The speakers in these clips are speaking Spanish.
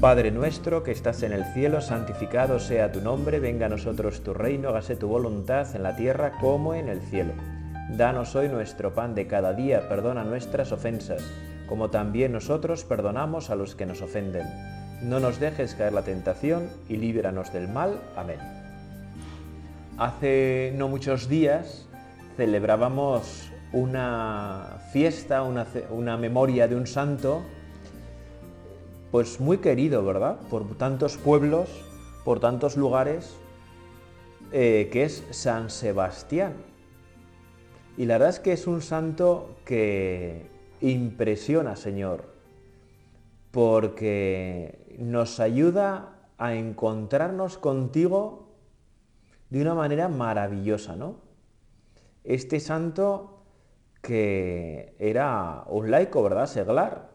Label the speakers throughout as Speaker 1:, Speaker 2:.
Speaker 1: Padre nuestro que estás en el cielo, santificado sea tu nombre, venga a nosotros tu reino, hágase tu voluntad en la tierra como en el cielo. Danos hoy nuestro pan de cada día, perdona nuestras ofensas, como también nosotros perdonamos a los que nos ofenden. No nos dejes caer la tentación y líbranos del mal. Amén. Hace no muchos días celebrábamos una fiesta, una, una memoria de un santo, pues muy querido, ¿verdad? Por tantos pueblos, por tantos lugares, eh, que es San Sebastián. Y la verdad es que es un santo que impresiona, Señor, porque nos ayuda a encontrarnos contigo de una manera maravillosa, ¿no? Este santo que era un laico, ¿verdad? Seglar,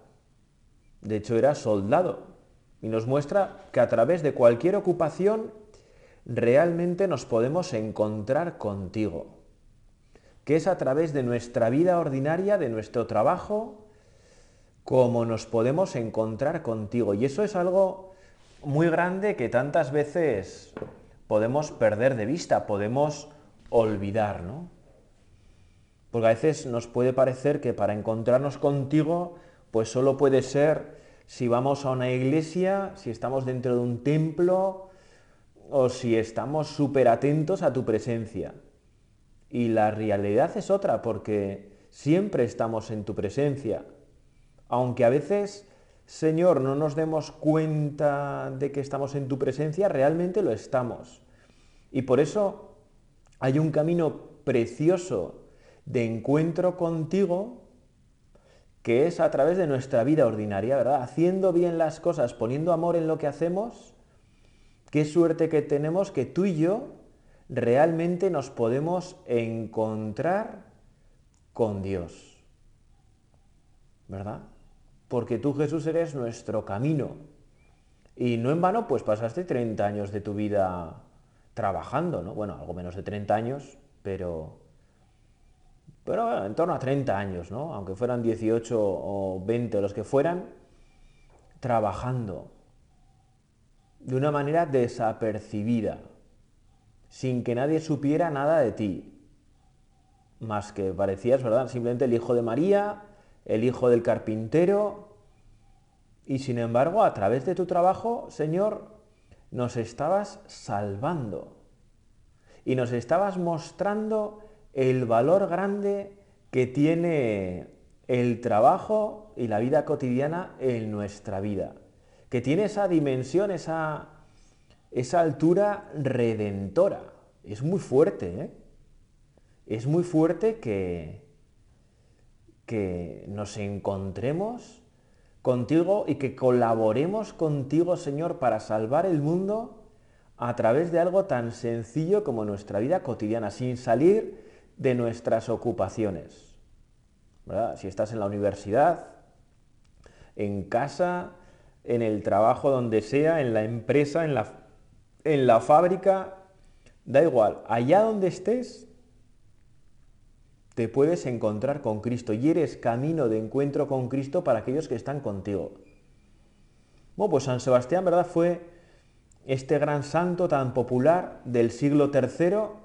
Speaker 1: de hecho era soldado, y nos muestra que a través de cualquier ocupación realmente nos podemos encontrar contigo, que es a través de nuestra vida ordinaria, de nuestro trabajo, como nos podemos encontrar contigo. Y eso es algo muy grande que tantas veces podemos perder de vista, podemos olvidar, ¿no? Porque a veces nos puede parecer que para encontrarnos contigo pues solo puede ser si vamos a una iglesia, si estamos dentro de un templo o si estamos súper atentos a tu presencia. Y la realidad es otra, porque siempre estamos en tu presencia. Aunque a veces, Señor, no nos demos cuenta de que estamos en tu presencia, realmente lo estamos. Y por eso hay un camino precioso de encuentro contigo que es a través de nuestra vida ordinaria, ¿verdad? Haciendo bien las cosas, poniendo amor en lo que hacemos, qué suerte que tenemos que tú y yo realmente nos podemos encontrar con Dios, ¿verdad? Porque tú Jesús eres nuestro camino. Y no en vano, pues pasaste 30 años de tu vida trabajando, ¿no? Bueno, algo menos de 30 años, pero pero en torno a 30 años, ¿no? aunque fueran 18 o 20 los que fueran, trabajando de una manera desapercibida, sin que nadie supiera nada de ti, más que parecías, ¿verdad? Simplemente el hijo de María, el hijo del carpintero, y sin embargo, a través de tu trabajo, Señor, nos estabas salvando y nos estabas mostrando el valor grande que tiene el trabajo y la vida cotidiana en nuestra vida, que tiene esa dimensión, esa, esa altura redentora. Es muy fuerte, ¿eh? Es muy fuerte que, que nos encontremos contigo y que colaboremos contigo, Señor, para salvar el mundo a través de algo tan sencillo como nuestra vida cotidiana, sin salir de nuestras ocupaciones. Si estás en la universidad, en casa, en el trabajo donde sea, en la empresa, en la, en la fábrica, da igual, allá donde estés, te puedes encontrar con Cristo y eres camino de encuentro con Cristo para aquellos que están contigo. Bueno, pues San Sebastián, ¿verdad? Fue este gran santo tan popular del siglo III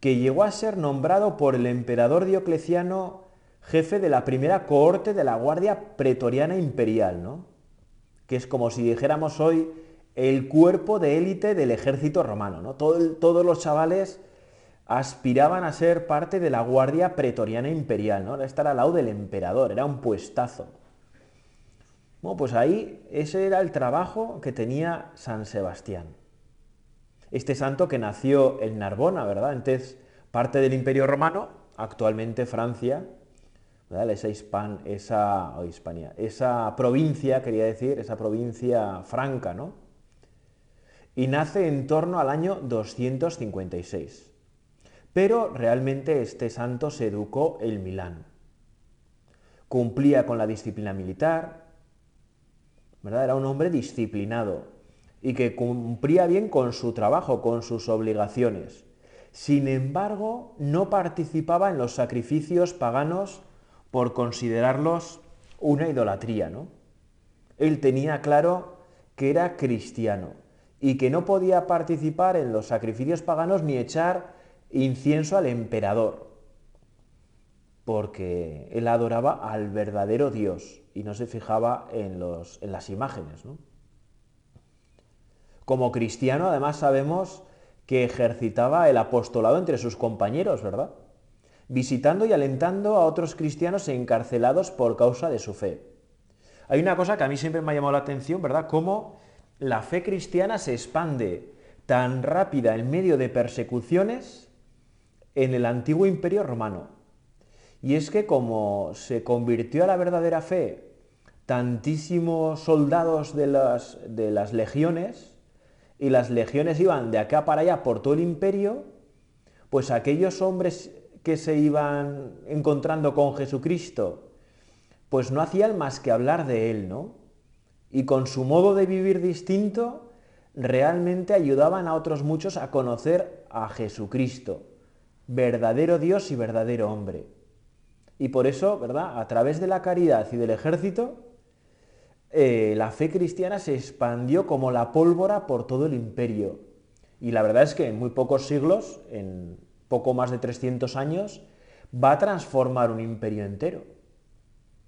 Speaker 1: que llegó a ser nombrado por el emperador Diocleciano jefe de la primera cohorte de la Guardia Pretoriana Imperial, ¿no? que es como si dijéramos hoy el cuerpo de élite del ejército romano. ¿no? todos los chavales aspiraban a ser parte de la Guardia Pretoriana Imperial, ¿no? estar al lado del emperador, era un puestazo. Bueno, pues ahí ese era el trabajo que tenía San Sebastián. Este santo que nació en Narbona, ¿verdad? Entonces, parte del Imperio Romano, actualmente Francia, ¿verdad? Esa, hispan, esa, Hispania, esa provincia, quería decir, esa provincia franca, ¿no? Y nace en torno al año 256. Pero realmente este santo se educó en Milán. Cumplía con la disciplina militar, ¿verdad? Era un hombre disciplinado, y que cumplía bien con su trabajo, con sus obligaciones. Sin embargo, no participaba en los sacrificios paganos por considerarlos una idolatría, ¿no? Él tenía claro que era cristiano y que no podía participar en los sacrificios paganos ni echar incienso al emperador, porque él adoraba al verdadero Dios y no se fijaba en, los, en las imágenes. Como cristiano, además, sabemos que ejercitaba el apostolado entre sus compañeros, ¿verdad? Visitando y alentando a otros cristianos encarcelados por causa de su fe. Hay una cosa que a mí siempre me ha llamado la atención, ¿verdad? Cómo la fe cristiana se expande tan rápida en medio de persecuciones en el antiguo imperio romano. Y es que como se convirtió a la verdadera fe tantísimos soldados de las, de las legiones, y las legiones iban de acá para allá por todo el imperio, pues aquellos hombres que se iban encontrando con Jesucristo, pues no hacían más que hablar de Él, ¿no? Y con su modo de vivir distinto, realmente ayudaban a otros muchos a conocer a Jesucristo, verdadero Dios y verdadero hombre. Y por eso, ¿verdad? A través de la caridad y del ejército, eh, la fe cristiana se expandió como la pólvora por todo el imperio. Y la verdad es que en muy pocos siglos, en poco más de 300 años, va a transformar un imperio entero.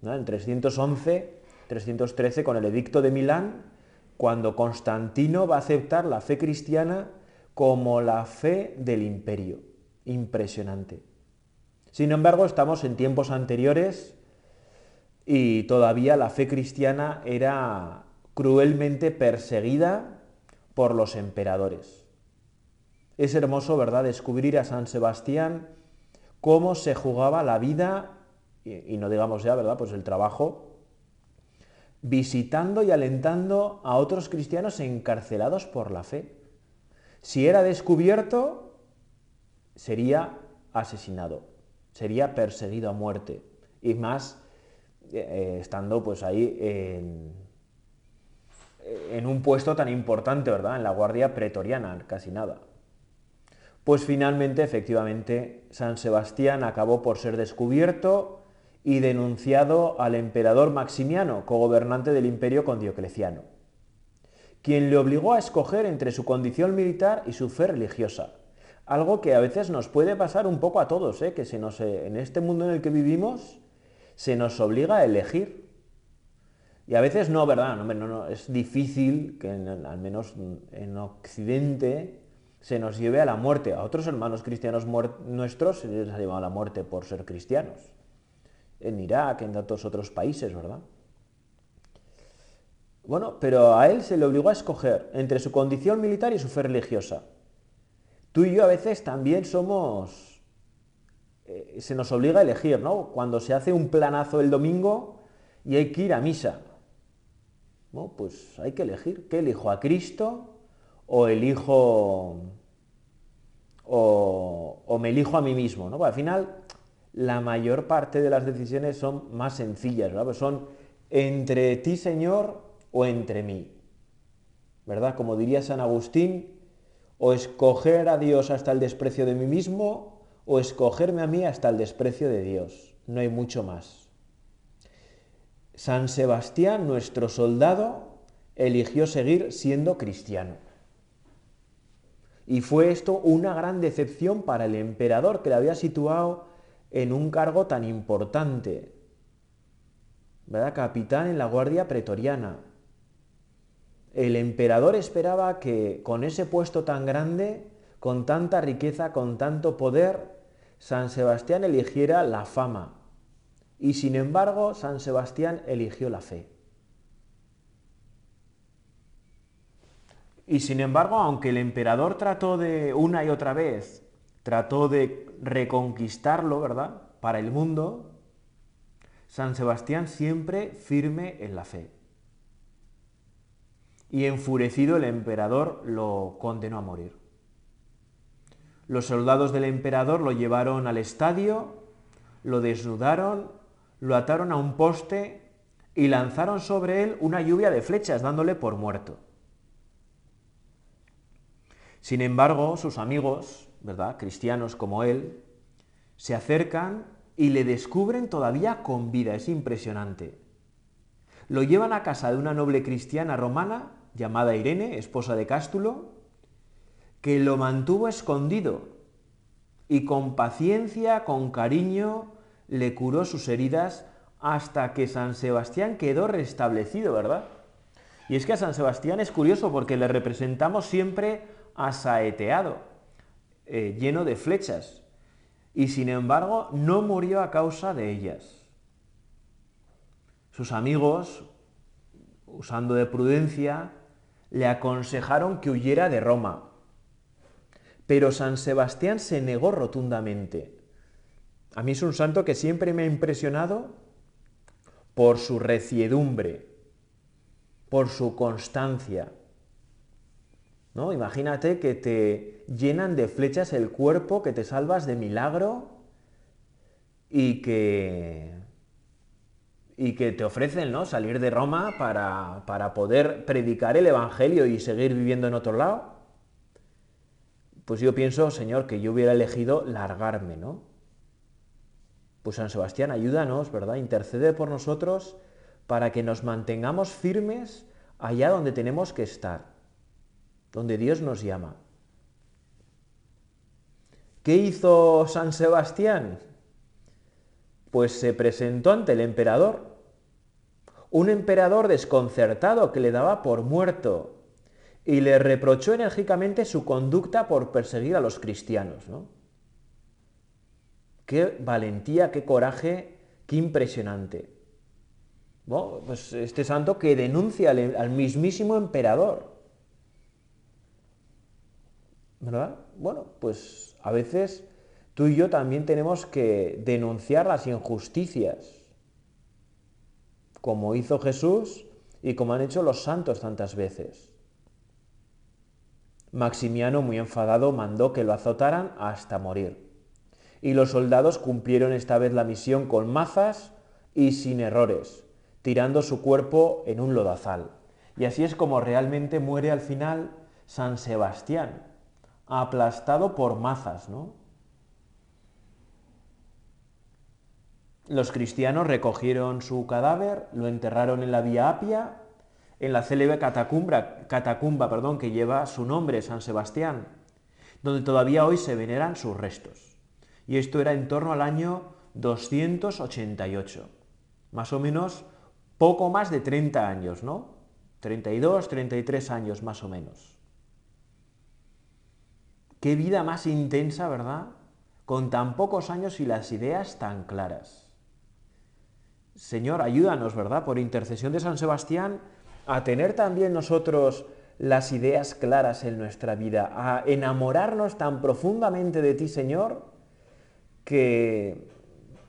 Speaker 1: En 311, 313, con el edicto de Milán, cuando Constantino va a aceptar la fe cristiana como la fe del imperio. Impresionante. Sin embargo, estamos en tiempos anteriores y todavía la fe cristiana era cruelmente perseguida por los emperadores. Es hermoso, ¿verdad?, descubrir a San Sebastián cómo se jugaba la vida, y, no digamos ya, ¿verdad?, pues el trabajo, visitando y alentando a otros cristianos encarcelados por la fe. Si era descubierto, sería asesinado, sería perseguido a muerte, y más eh, estando pues ahí en, en un puesto tan importante, ¿verdad? En la Guardia Pretoriana, casi nada. Pues finalmente, efectivamente, San Sebastián acabó por ser descubierto y denunciado al emperador Maximiano, cogobernante del imperio con Diocleciano, quien le obligó a escoger entre su condición militar y su fe religiosa. Algo que a veces nos puede pasar un poco a todos, ¿eh? que se nos, en este mundo en el que vivimos se nos obliga a elegir. Y a veces no, ¿verdad? No, no, es difícil que al menos en Occidente se nos lleve a la muerte. A otros hermanos cristianos nuestros se les ha llevado a la muerte por ser cristianos. En Irak, en tantos otros países, ¿verdad? Bueno, pero a él se le obligó a escoger entre su condición militar y su fe religiosa. Tú y yo a veces también somos eh, se nos obliga a elegir, ¿no? Cuando se hace un planazo el domingo y hay que ir a misa. ¿no? Pues hay que elegir. ¿Qué elijo? ¿A Cristo o elijo o, me elijo a mí mismo? ¿no? Al final, la mayor parte de las decisiones son más sencillas, ¿verdad? Pues son entre ti, Señor, o entre mí. ¿Verdad? Como diría San Agustín, o escoger a Dios hasta el desprecio de mí mismo, o escogerme a mí hasta el desprecio de Dios. No hay mucho más. San Sebastián, nuestro soldado, eligió seguir siendo cristiano. Y fue esto una gran decepción para el emperador que le había situado en un cargo tan importante. ¿Verdad? Capitán en la Guardia Pretoriana. El emperador esperaba que con ese puesto tan grande, con tanta riqueza, con tanto poder, San Sebastián eligiera la fama y sin embargo San Sebastián eligió la fe. Y sin embargo, aunque el emperador trató de una y otra vez, trató de reconquistarlo, ¿verdad? Para el mundo, San Sebastián siempre firme en la fe. Y enfurecido el emperador lo condenó a morir. Los soldados del emperador lo llevaron al estadio, lo desnudaron, lo ataron a un poste y lanzaron sobre él una lluvia de flechas, dándole por muerto. Sin embargo, sus amigos, ¿verdad? Cristianos como él, se acercan y le descubren todavía con vida. Es impresionante. Lo llevan a casa de una noble cristiana romana llamada Irene, esposa de Cástulo, que lo mantuvo escondido y con paciencia, con cariño, le curó sus heridas hasta que San Sebastián quedó restablecido, ¿verdad? Y es que a San Sebastián es curioso porque le representamos siempre asaeteado, eh, lleno de flechas, y sin embargo no murió a causa de ellas. Sus amigos, usando de prudencia, le aconsejaron que huyera de Roma. Pero San Sebastián se negó rotundamente. A mí es un santo que siempre me ha impresionado por su reciedumbre, por su constancia. ¿No? Imagínate que te llenan de flechas el cuerpo, que te salvas de milagro y que, y que te ofrecen ¿no? salir de Roma para, para poder predicar el Evangelio y seguir viviendo en otro lado. Pues yo pienso, Señor, que yo hubiera elegido largarme, ¿no? Pues San Sebastián, ayúdanos, ¿verdad? Intercede por nosotros para que nos mantengamos firmes allá donde tenemos que estar, donde Dios nos llama. ¿Qué hizo San Sebastián? Pues se presentó ante el emperador, un emperador desconcertado que le daba por muerto y le reprochó enérgicamente su conducta por perseguir a los cristianos. ¿no? Qué valentía, qué coraje, qué impresionante. pues este santo que denuncia al, mismísimo emperador. ¿Verdad? Bueno, pues a veces tú y yo también tenemos que denunciar las injusticias, como hizo Jesús y como han hecho los santos tantas veces. Maximiano, muy enfadado, mandó que lo azotaran hasta morir y los soldados cumplieron esta vez la misión con mazas y sin errores, tirando su cuerpo en un lodazal. Y así es como realmente muere al final San Sebastián, aplastado por mazas, ¿no? Los cristianos recogieron su cadáver, lo enterraron en la Vía Apia, en la célebre catacumba, perdón, que lleva su nombre, San Sebastián, donde todavía hoy se veneran sus restos y esto era en torno al año 288, más o menos poco más de 30 años, ¿no? 32, 33 años más o menos. Qué vida más intensa, ¿verdad? Con tan pocos años y las ideas tan claras. Señor, ayúdanos, ¿verdad? Por intercesión de San Sebastián, a tener también nosotros las ideas claras en nuestra vida, a enamorarnos tan profundamente de ti, Señor, que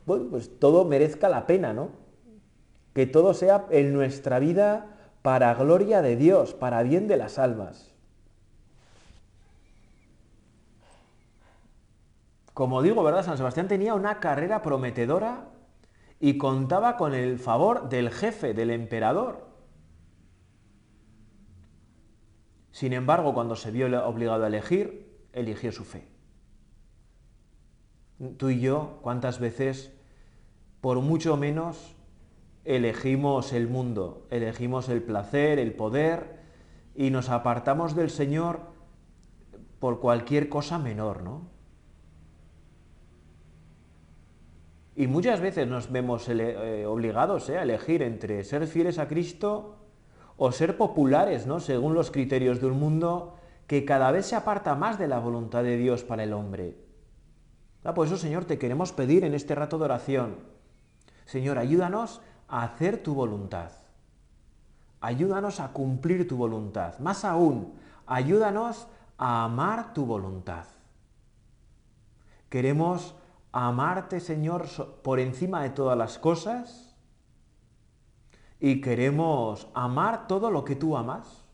Speaker 1: pues todo merezca la pena, ¿no? Que todo sea en nuestra vida para gloria de Dios, para bien de las almas. Como digo, ¿verdad? San Sebastián tenía una carrera prometedora y contaba con el favor del jefe, del emperador. Sin embargo, cuando se vio obligado a elegir, eligió su fe tú y yo, ¿cuántas veces, por mucho menos, elegimos el mundo, elegimos el placer, el poder, y nos apartamos del Señor por cualquier cosa menor, ¿no? Y muchas veces nos vemos eh, obligados eh, a elegir entre ser fieles a Cristo o ser populares, ¿no? Según los criterios de un mundo que cada vez se aparta más de la voluntad de Dios para el hombre. Ah, por eso, Señor, te queremos pedir en este rato de oración. Señor, ayúdanos a hacer tu voluntad. Ayúdanos a cumplir tu voluntad. Más aún, ayúdanos a amar tu voluntad. Queremos amarte, Señor, por encima de todas las cosas y queremos amar todo lo que tú amas.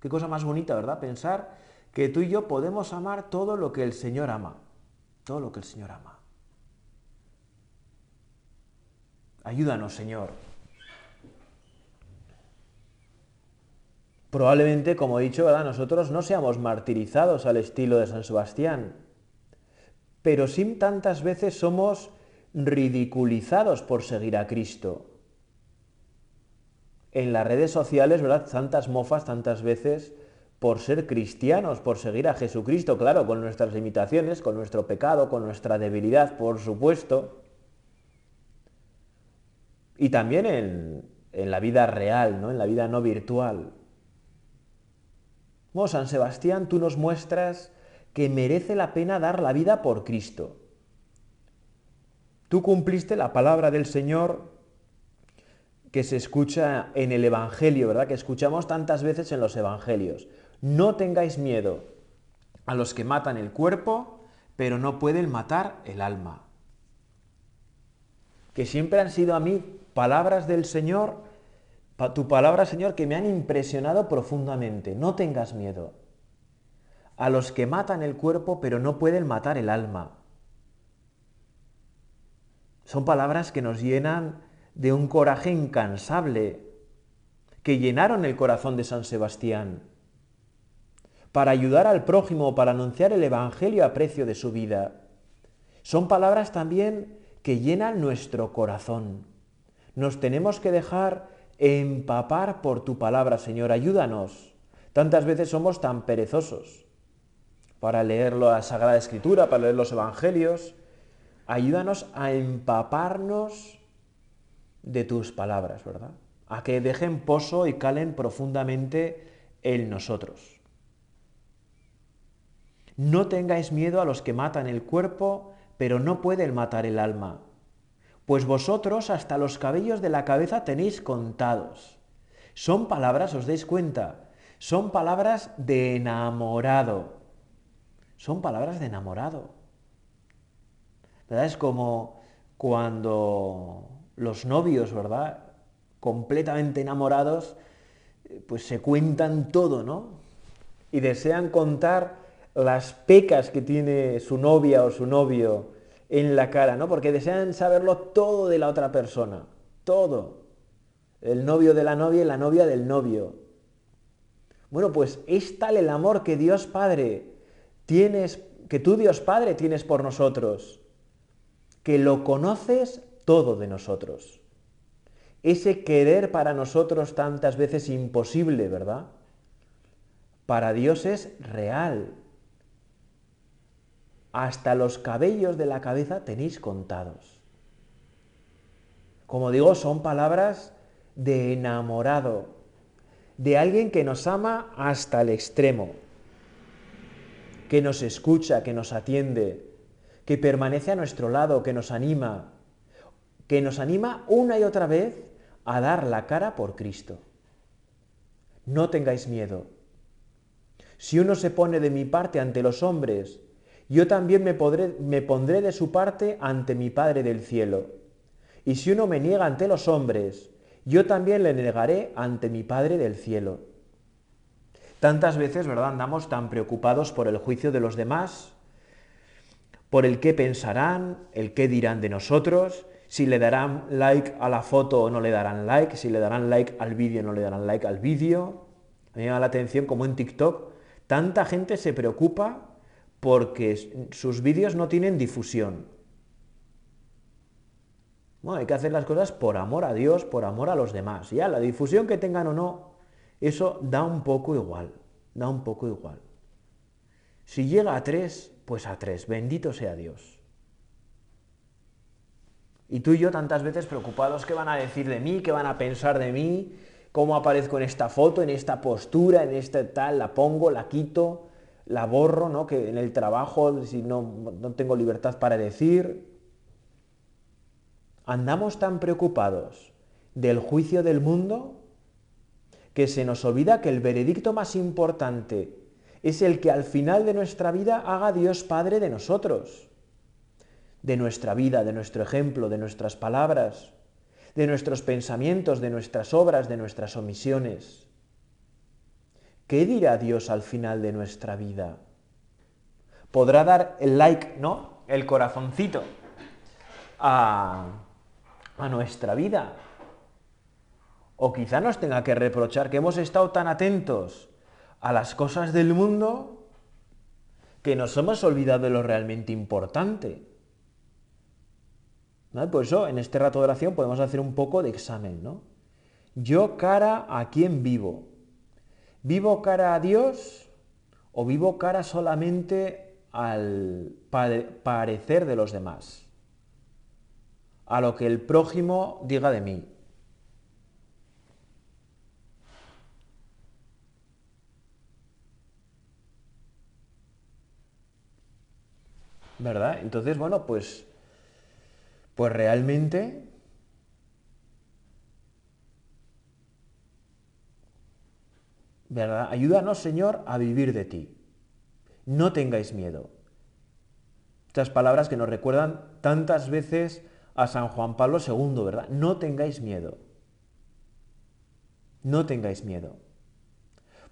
Speaker 1: Qué cosa más bonita, ¿verdad? Pensar que tú y yo podemos amar todo lo que el Señor ama todo lo que el Señor ama. Ayúdanos, Señor. Probablemente, como he dicho, nosotros no seamos martirizados al estilo de San Sebastián, pero sí tantas veces somos ridiculizados por seguir a Cristo. En las redes sociales, ¿verdad? Tantas mofas, tantas veces por ser cristianos, por seguir a Jesucristo, claro, con nuestras limitaciones, con nuestro pecado, con nuestra debilidad, por supuesto. Y también en, en la vida real, ¿no? en la vida no virtual. Bueno, San Sebastián, tú nos muestras que merece la pena dar la vida por Cristo. Tú cumpliste la palabra del Señor que se escucha en el Evangelio, ¿verdad? Que escuchamos tantas veces en los Evangelios. No tengáis miedo a los que matan el cuerpo, pero no pueden matar el alma. Que siempre han sido a mí palabras del Señor, tu palabra, Señor, que me han impresionado profundamente. No tengas miedo a los que matan el cuerpo, pero no pueden matar el alma. Son palabras que nos llenan de un coraje incansable, que llenaron el corazón de San Sebastián, para ayudar al prójimo, para anunciar el Evangelio a precio de su vida. Son palabras también que llenan nuestro corazón. Nos tenemos que dejar empapar por tu palabra, Señor. Ayúdanos. Tantas veces somos tan perezosos para leer la Sagrada Escritura, para leer los Evangelios. Ayúdanos a empaparnos de tus palabras, ¿verdad? A que dejen pozo y calen profundamente en nosotros. No tengáis miedo a los que matan el cuerpo, pero no pueden matar el alma pues vosotros hasta los cabellos de la cabeza tenéis contados. Son palabras, os dais cuenta, son palabras de enamorado. Son palabras de enamorado. ¿Verdad? Es como cuando los novios, ¿verdad? Completamente enamorados, pues se cuentan todo, ¿no? Y desean contar las pecas que tiene su novia o su novio en la cara, ¿no? Porque desean saberlo todo de la otra persona, todo. El novio de la novia y la novia del novio. Bueno, pues es tal el amor que Dios Padre tienes, que tú Dios Padre tienes por nosotros, que lo conoces todo de nosotros. Ese querer para nosotros tantas veces imposible, ¿verdad? Para Dios es real, hasta los cabellos de la cabeza tenéis contados. Como digo, son palabras de enamorado, de alguien que nos ama hasta el extremo, que nos escucha, que nos atiende, que permanece a nuestro lado, que nos anima, que nos anima una y otra vez a dar la cara por Cristo. No tengáis miedo. Si uno se pone de mi parte ante los hombres yo también me, pondré de su parte ante mi Padre del cielo. Y si uno me niega ante los hombres, yo también le negaré ante mi Padre del cielo. Tantas veces, ¿verdad?, andamos tan preocupados por el juicio de los demás, por el qué pensarán, el qué dirán de nosotros, si le darán like a la foto o no le darán like, si le darán like al vídeo o no le darán like al vídeo. Me llama la atención como en TikTok tanta gente se preocupa porque sus vídeos no tienen difusión. Bueno, hay que hacer las cosas por amor a Dios, por amor a los demás. Ya, la difusión que tengan o no, eso da un poco igual, da un poco igual. Si llega a tres, pues a tres, bendito sea Dios. Y tú y yo tantas veces preocupados, ¿qué van a decir de mí? ¿Qué van a pensar de mí? ¿Cómo aparezco en esta foto, en esta postura, en este tal? ¿La pongo, la quito? la borro, ¿no? Que en el trabajo, si no, no tengo libertad para decir. Andamos tan preocupados del juicio del mundo que se nos olvida que el veredicto más importante es el que al final de nuestra vida haga Dios Padre de nosotros, de nuestra vida, de nuestro ejemplo, de nuestras palabras, de nuestros pensamientos, de nuestras obras, de nuestras omisiones. ¿Qué dirá Dios al final de nuestra vida? Podrá dar el like, ¿no? El corazoncito a, a nuestra vida. O quizá nos tenga que reprochar que hemos estado tan atentos a las cosas del mundo que nos hemos olvidado de lo realmente importante. Por eso, en este rato de oración podemos hacer un poco de examen, ¿no? Yo cara a quién vivo. ¿Vivo cara a Dios o vivo cara solamente al parecer de los demás? A lo que el prójimo diga de mí. ¿Verdad? Entonces, bueno, pues, pues realmente ¿verdad? Ayúdanos, Señor, a vivir de ti. No tengáis miedo. Estas palabras que nos recuerdan tantas veces a San Juan Pablo II, ¿verdad? No tengáis miedo. No tengáis miedo.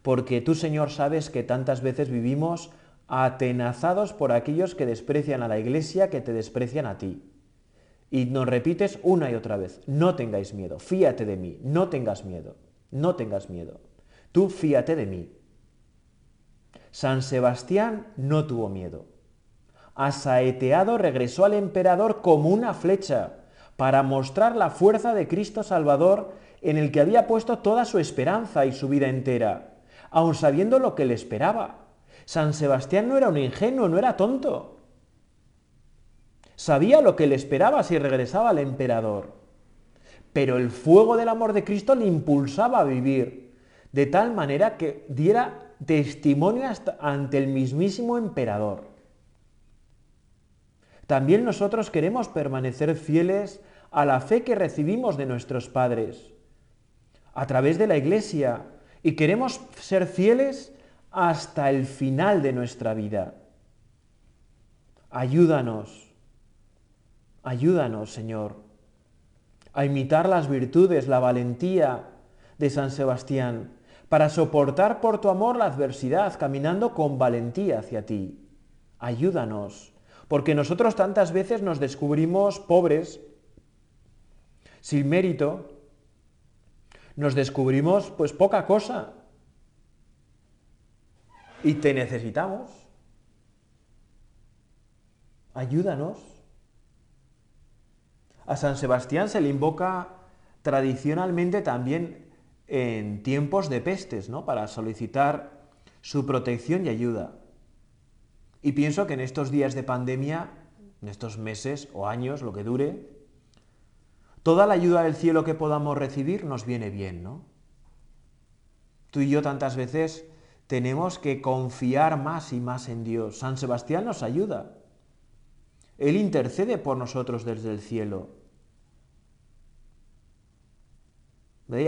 Speaker 1: Porque tú, Señor, sabes que tantas veces vivimos atenazados por aquellos que desprecian a la iglesia, que te desprecian a ti. Y nos repites una y otra vez, no tengáis miedo, fíate de mí, no tengas miedo, no tengas miedo. Tú fíate de mí. San Sebastián no tuvo miedo. Asaeteado regresó al emperador como una flecha para mostrar la fuerza de Cristo Salvador en el que había puesto toda su esperanza y su vida entera, aun sabiendo lo que le esperaba. San Sebastián no era un ingenuo, no era tonto. Sabía lo que le esperaba si regresaba al emperador. Pero el fuego del amor de Cristo le impulsaba a vivir de tal manera que diera testimonio ante el mismísimo emperador. También nosotros queremos permanecer fieles a la fe que recibimos de nuestros padres, a través de la Iglesia, y queremos ser fieles hasta el final de nuestra vida. Ayúdanos, ayúdanos, Señor, a imitar las virtudes, la valentía de San Sebastián, para soportar por tu amor la adversidad, caminando con valentía hacia ti. Ayúdanos, porque nosotros tantas veces nos descubrimos pobres, sin mérito, nos descubrimos pues poca cosa y te necesitamos. Ayúdanos. A San Sebastián se le invoca tradicionalmente también en tiempos de pestes, ¿no? Para solicitar su protección y ayuda. Y pienso que en estos días de pandemia, en estos meses o años, lo que dure, toda la ayuda del cielo que podamos recibir nos viene bien, ¿no? Tú y yo tantas veces tenemos que confiar más y más en Dios. San Sebastián nos ayuda. Él intercede por nosotros desde el cielo.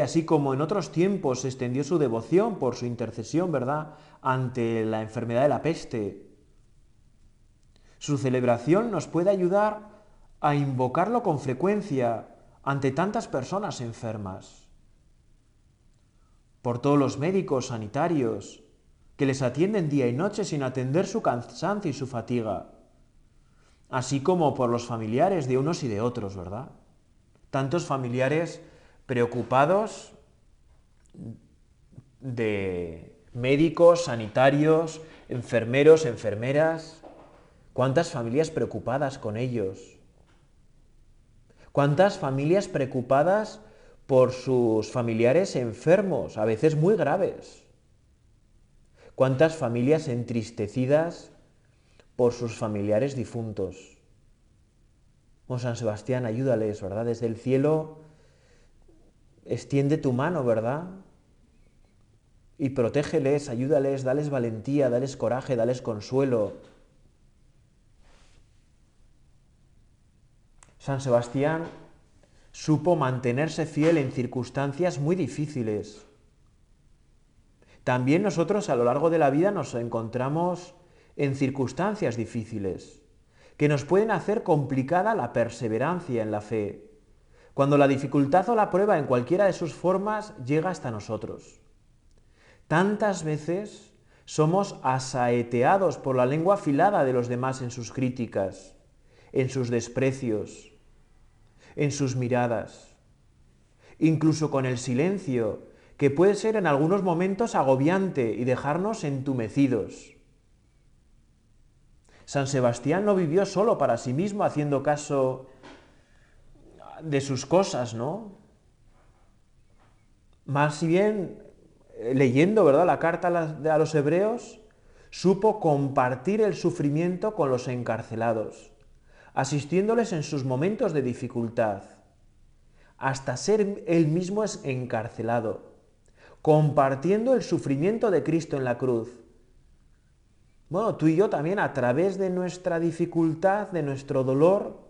Speaker 1: Así como en otros tiempos se extendió su devoción por su intercesión, ¿verdad?, ante la enfermedad de la peste. Su celebración nos puede ayudar a invocarlo con frecuencia ante tantas personas enfermas. Por todos los médicos sanitarios que les atienden día y noche sin atender su cansancio y su fatiga. Así como por los familiares de unos y de otros, ¿verdad? Tantos familiares preocupados de médicos, sanitarios, enfermeros, enfermeras. ¿Cuántas familias preocupadas con ellos? ¿Cuántas familias preocupadas por sus familiares enfermos, a veces muy graves? ¿Cuántas familias entristecidas por sus familiares difuntos? Oh San Sebastián, ayúdales, ¿verdad? Desde el cielo extiende tu mano, ¿verdad? Y protégeles, ayúdales, dales valentía, dales coraje, dales consuelo. San Sebastián supo mantenerse fiel en circunstancias muy difíciles. También nosotros a lo largo de la vida nos encontramos en circunstancias difíciles que nos pueden hacer complicada la perseverancia en la fe cuando la dificultad o la prueba en cualquiera de sus formas llega hasta nosotros. Tantas veces somos asaeteados por la lengua afilada de los demás en sus críticas, en sus desprecios, en sus miradas, incluso con el silencio, que puede ser en algunos momentos agobiante y dejarnos entumecidos. San Sebastián no vivió solo para sí mismo haciendo caso de sus cosas, ¿no? más bien eh, leyendo ¿verdad? la carta a los hebreos, supo compartir el sufrimiento con los encarcelados, asistiéndoles en sus momentos de dificultad, hasta ser él mismo encarcelado, compartiendo el sufrimiento de Cristo en la cruz. Bueno, tú y yo también a través de nuestra dificultad, de nuestro dolor,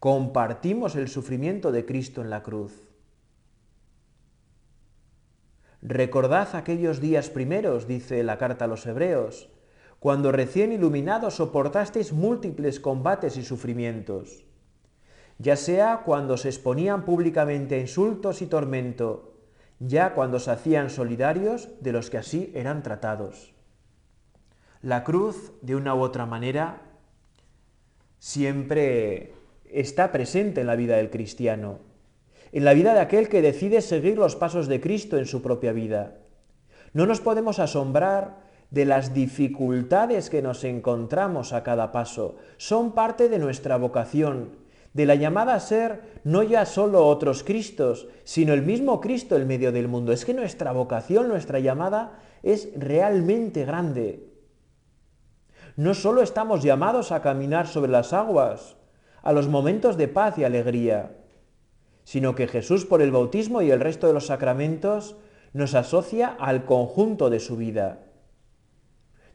Speaker 1: compartimos el sufrimiento de Cristo en la cruz. Recordad aquellos días primeros, dice la carta a los hebreos, cuando recién iluminados soportasteis múltiples combates y sufrimientos, ya sea cuando se exponían públicamente a insultos y tormento, ya cuando se hacían solidarios de los que así eran tratados. La cruz, de una u otra manera, siempre está presente en la vida del cristiano, en la vida de aquel que decide seguir los pasos de Cristo en su propia vida. No nos podemos asombrar de las dificultades que nos encontramos a cada paso. Son parte de nuestra vocación, de la llamada a ser no ya solo otros Cristos, sino el mismo Cristo en medio del mundo. Es que nuestra vocación, nuestra llamada es realmente grande. No solo estamos llamados a caminar sobre las aguas, a los momentos de paz y alegría, sino que Jesús por el bautismo y el resto de los sacramentos nos asocia al conjunto de su vida,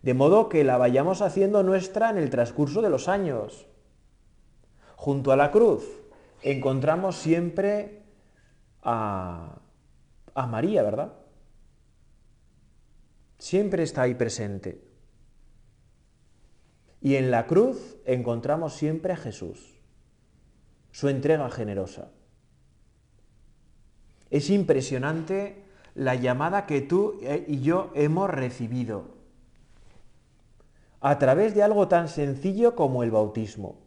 Speaker 1: de modo que la vayamos haciendo nuestra en el transcurso de los años. Junto a la cruz encontramos siempre a, a María, ¿verdad? Siempre está ahí presente. Y en la cruz encontramos siempre a Jesús su entrega generosa. Es impresionante la llamada que tú eh, y yo hemos recibido a través de algo tan sencillo como el bautismo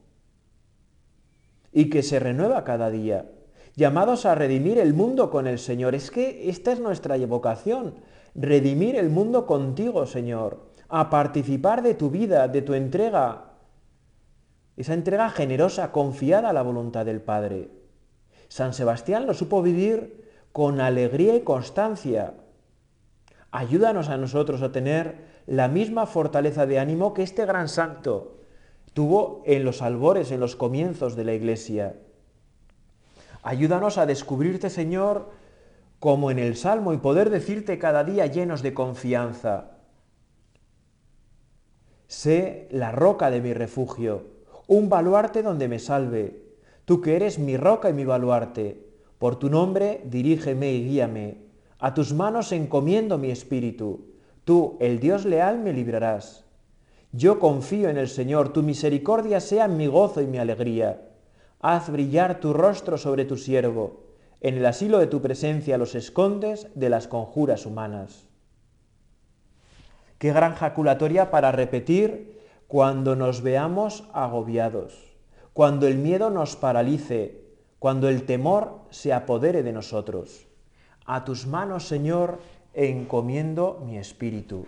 Speaker 1: y que se renueva cada día, llamados a redimir el mundo con el Señor. Es que esta es nuestra vocación, redimir el mundo contigo, Señor, a participar de tu vida, de tu entrega, esa entrega generosa, confiada a la voluntad del Padre. San Sebastián lo supo vivir con alegría y constancia. Ayúdanos a nosotros a tener la misma fortaleza de ánimo que este gran santo tuvo en los albores, en los comienzos de la Iglesia. Ayúdanos a descubrirte, Señor, como en el Salmo y poder decirte cada día llenos de confianza. Sé la roca de mi refugio un baluarte donde me salve. Tú que eres mi roca y mi baluarte, por tu nombre dirígeme y guíame. A tus manos encomiendo mi espíritu. Tú, el Dios leal, me librarás. Yo confío en el Señor, tu misericordia sea mi gozo y mi alegría. Haz brillar tu rostro sobre tu siervo. En el asilo de tu presencia los escondes de las conjuras humanas. Qué gran jaculatoria para repetir cuando nos veamos agobiados, cuando el miedo nos paralice, cuando el temor se apodere de nosotros. A tus manos, Señor, encomiendo mi espíritu.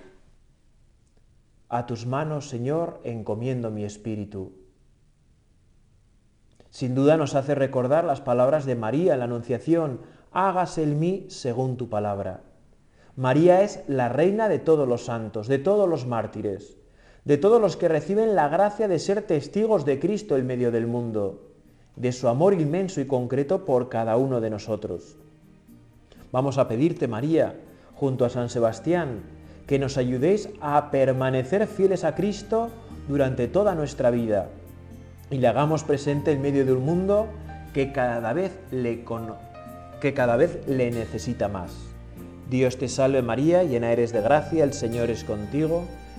Speaker 1: A tus manos, Señor, encomiendo mi espíritu. Sin duda nos hace recordar las palabras de María en la Anunciación, hágase en mí según tu palabra. María es la reina de todos los santos, de todos los mártires de todos los que reciben la gracia de ser testigos de Cristo en medio del mundo, de su amor inmenso y concreto por cada uno de nosotros. Vamos a pedirte, María, junto a San Sebastián, que nos ayudéis a permanecer fieles a Cristo durante toda nuestra vida y le hagamos presente en medio de un mundo que cada vez le, que cada vez le necesita más. Dios te salve María, llena eres de gracia, el Señor es contigo